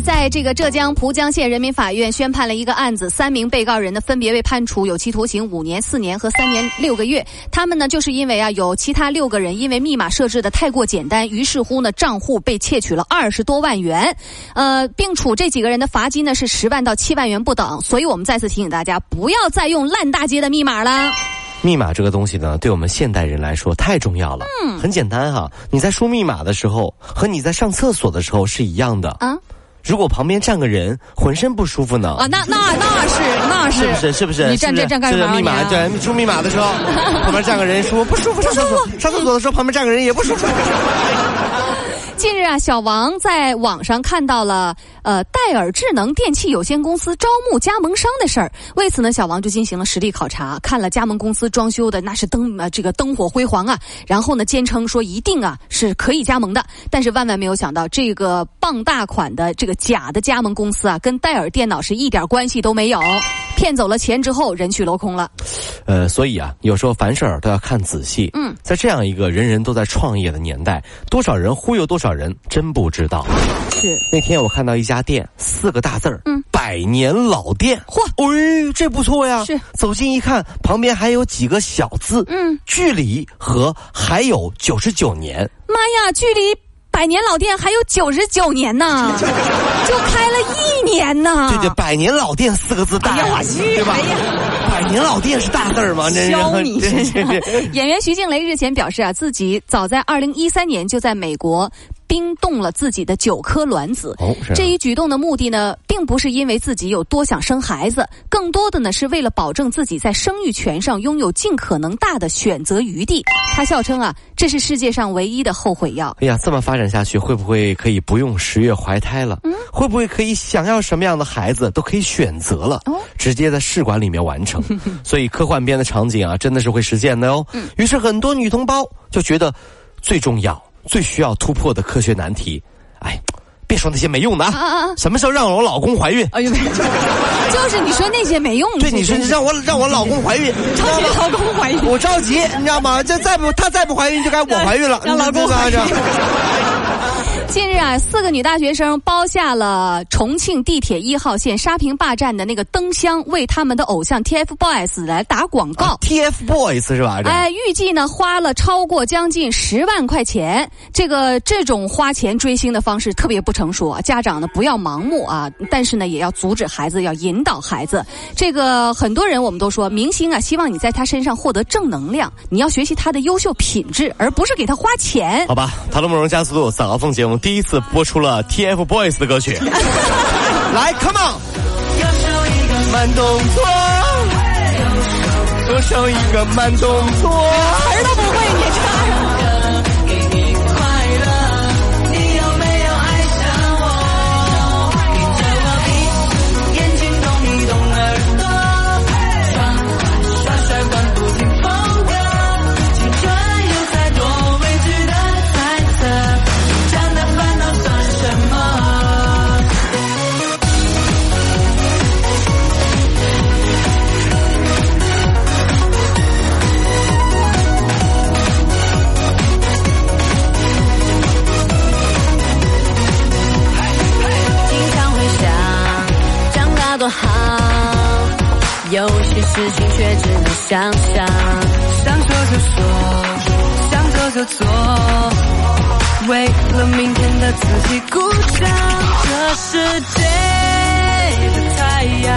在这个浙江浦江县人民法院宣判了一个案子，三名被告人呢分别被判处有期徒刑五年、四年和三年六个月。他们呢就是因为啊有其他六个人因为密码设置的太过简单，于是乎呢账户被窃取了二十多万元，呃，并处这几个人的罚金呢是十万到七万元不等。所以我们再次提醒大家，不要再用烂大街的密码了。密码这个东西呢，对我们现代人来说太重要了。嗯，很简单哈，你在输密码的时候和你在上厕所的时候是一样的啊。如果旁边站个人浑身不舒服呢？啊，那那那是那是是不是是不是？你站这站干嘛？密码对，输密码的时候 旁边站个人说不舒服，上厕所 上厕所的时候旁边站个人也不舒服。近日啊，小王在网上看到了呃戴尔智能电器有限公司招募加盟商的事儿。为此呢，小王就进行了实地考察，看了加盟公司装修的那是灯呃这个灯火辉煌啊。然后呢，坚称说一定啊是可以加盟的。但是万万没有想到，这个傍大款的这个假的加盟公司啊，跟戴尔电脑是一点关系都没有，骗走了钱之后人去楼空了。呃，所以啊，有时候凡事儿都要看仔细。嗯，在这样一个人人都在创业的年代，多少人忽悠多少人，真不知道。是那天我看到一家店，四个大字儿，嗯，百年老店。嚯，哎，这不错呀。是，走近一看，旁边还有几个小字，嗯，距离和还有九十九年。妈呀，距离。百年老店还有九十九年呢，就开了一年呢。对对，百年老店四个字大，对吧？百年老店是大字吗？教你。演员徐静蕾日前表示啊，自己早在二零一三年就在美国。冰冻了自己的九颗卵子。哦，这一举动的目的呢，并不是因为自己有多想生孩子，更多的呢是为了保证自己在生育权上拥有尽可能大的选择余地。他笑称啊，这是世界上唯一的后悔药。哎呀，这么发展下去，会不会可以不用十月怀胎了？嗯，会不会可以想要什么样的孩子都可以选择了？哦，直接在试管里面完成。所以科幻片的场景啊，真的是会实现的哦。嗯，于是很多女同胞就觉得最重要。最需要突破的科学难题，哎，别说那些没用的啊！什么时候让我老公怀孕？哎呦，就是你说那些没用的。对，你说让我让我老公怀孕，着急老公怀孕，我着急，你知道吗？这再不他再不怀孕，就该我怀孕了。让老公怀孕。近日啊，四个女大学生包下了重庆地铁一号线沙坪坝站的那个灯箱，为他们的偶像 TFBOYS 来打广告。TFBOYS 是吧？哎，预计呢花了超过将近十万块钱。这个这种花钱追星的方式特别不成熟啊！家长呢不要盲目啊，但是呢也要阻止孩子，要引导孩子。这个很多人我们都说，明星啊希望你在他身上获得正能量，你要学习他的优秀品质，而不是给他花钱。好吧，塔罗慕容加速度早高峰节目。第一次播出了 TFBOYS 的歌曲，来，Come on，慢动作，左手一个慢动作，词儿都不会，你唱。事情却只能想象，想说就说，想做就做，为了明天的自己鼓掌。这世界的太阳，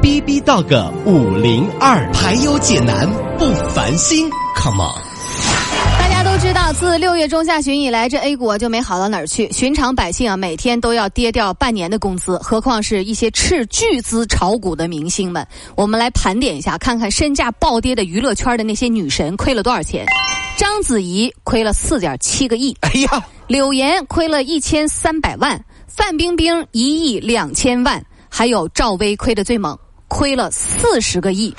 B B 到个五零二，排忧解难不烦心，Come on。大家都知道，自六月中下旬以来，这 A 股就没好到哪儿去。寻常百姓啊，每天都要跌掉半年的工资，何况是一些斥巨资炒股的明星们。我们来盘点一下，看看身价暴跌的娱乐圈的那些女神亏了多少钱。章子怡亏了四点七个亿，哎呀，柳岩亏了一千三百万，范冰冰一亿两千万，还有赵薇亏的最猛，亏了四十个亿。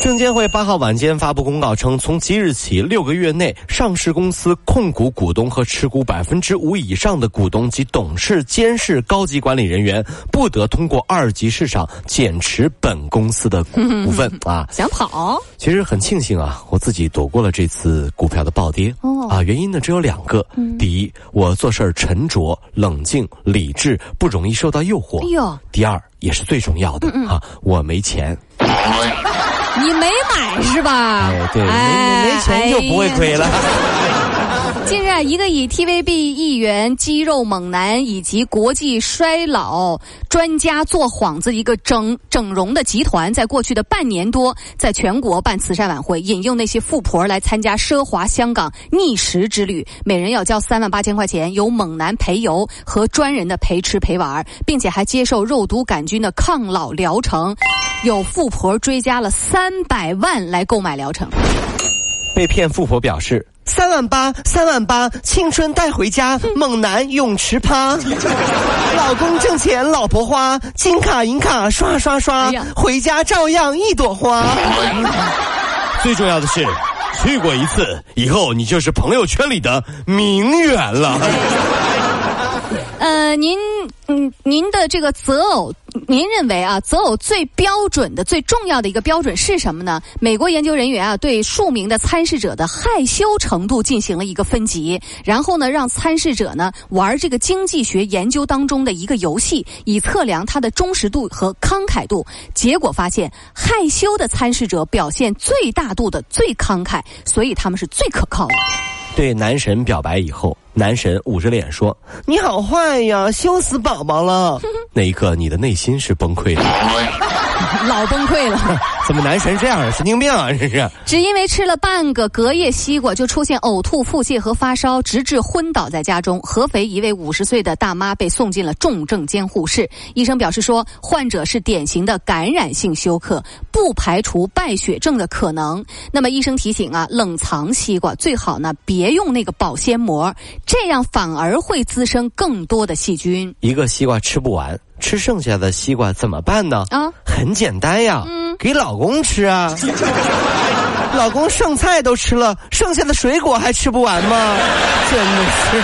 证监会八号晚间发布公告称，从即日起六个月内，上市公司控股股东和持股百分之五以上的股东及董事、监事、高级管理人员不得通过二级市场减持本公司的股股份啊。想跑？其实很庆幸啊，我自己躲过了这次股票的暴跌。哦啊，原因呢只有两个。第一，我做事儿沉着、冷静、理智，不容易受到诱惑。哎呦，第二，也是最重要的啊，我没钱。你没买是吧？哎，对，没没没钱就不会亏了。近日，一个以 TVB 艺员、肌肉猛男以及国际衰老专家做幌子一个整整容的集团，在过去的半年多，在全国办慈善晚会，引诱那些富婆来参加奢华香港逆食之旅，每人要交三万八千块钱，由猛男陪游和专人的陪吃陪玩，并且还接受肉毒杆菌的抗老疗程。有富婆追加了三百万来购买疗程。被骗富婆表示。三万八，三万八，青春带回家，猛男泳池趴，老公挣钱，老婆花，金卡银卡刷刷刷，回家照样一朵花。最重要的是，去过一次以后，你就是朋友圈里的名媛了。呃，您嗯，您的这个择偶，您认为啊，择偶最标准的、最重要的一个标准是什么呢？美国研究人员啊，对数名的参试者的害羞程度进行了一个分级，然后呢，让参试者呢玩这个经济学研究当中的一个游戏，以测量他的忠实度和慷慨度。结果发现，害羞的参试者表现最大度的最慷慨，所以他们是最可靠的。对男神表白以后，男神捂着脸说：“你好坏呀，羞死宝宝了。”那一刻，你的内心是崩溃的。老崩溃了。怎么男神这样啊？神经病啊！这是。只因为吃了半个隔夜西瓜，就出现呕吐、腹泻和发烧，直至昏倒在家中。合肥一位五十岁的大妈被送进了重症监护室。医生表示说，患者是典型的感染性休克，不排除败血症的可能。那么医生提醒啊，冷藏西瓜最好呢别用那个保鲜膜，这样反而会滋生更多的细菌。一个西瓜吃不完，吃剩下的西瓜怎么办呢？啊，很简单呀，给老公吃啊。老公剩菜都吃了，剩下的水果还吃不完吗？真的是。